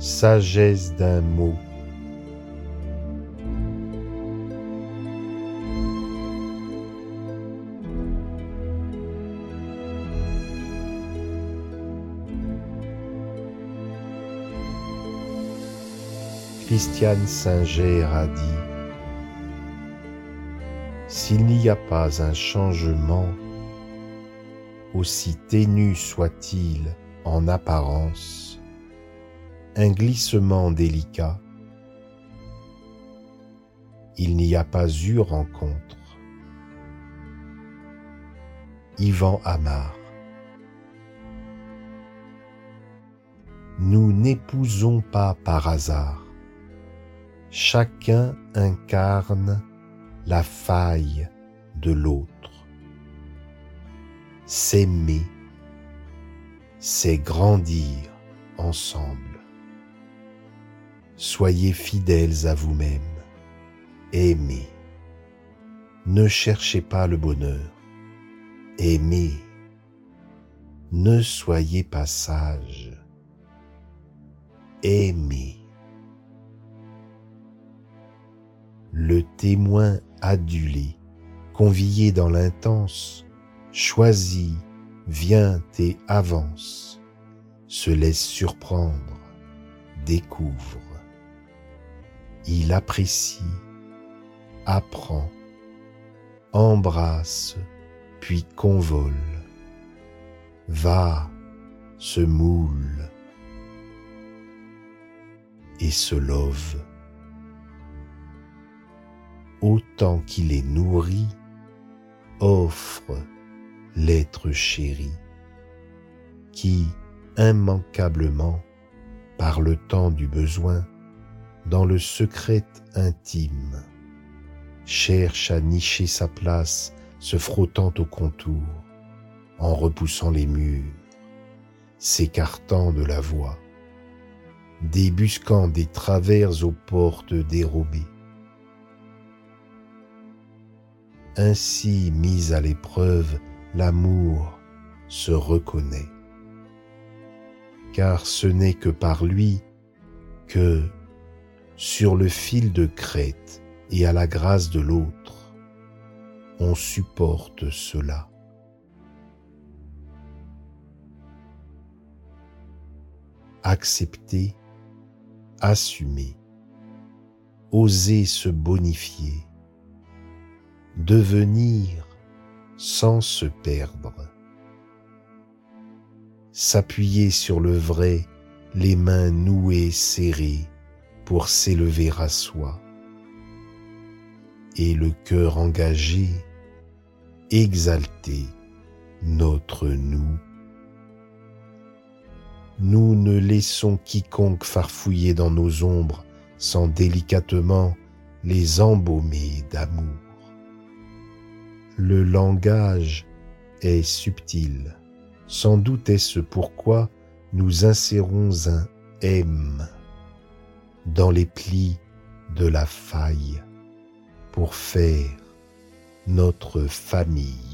sagesse d'un mot. Christiane Singer a dit S'il n'y a pas un changement, aussi ténu soit-il en apparence, un glissement délicat, il n'y a pas eu rencontre. Yvan Amar Nous n'épousons pas par hasard chacun incarne la faille de l'autre. S'aimer, c'est grandir ensemble. Soyez fidèles à vous-même. Aimez. Ne cherchez pas le bonheur. Aimez. Ne soyez pas sage. Aimez. le témoin adulé, convié dans l'intense, choisi, vient et avance, se laisse surprendre, découvre. Il apprécie, apprend, embrasse, puis convole, va, se moule. Et se love. Autant qu'il est nourri, offre l'être chéri, qui, immanquablement, par le temps du besoin, dans le secret intime, cherche à nicher sa place, se frottant au contour, en repoussant les murs, s'écartant de la voie, débusquant des travers aux portes dérobées, ainsi mis à l'épreuve, l'amour se reconnaît. Car ce n'est que par lui que, sur le fil de crête et à la grâce de l'autre, on supporte cela. Accepter, assumer, oser se bonifier, devenir sans se perdre. S'appuyer sur le vrai, les mains nouées serrées pour s'élever à soi. Et le cœur engagé, exalter notre nous. Nous ne laissons quiconque farfouiller dans nos ombres sans délicatement les embaumer d'amour le langage est subtil. Sans doute est-ce pourquoi nous insérons un M dans les plis de la faille pour faire notre famille.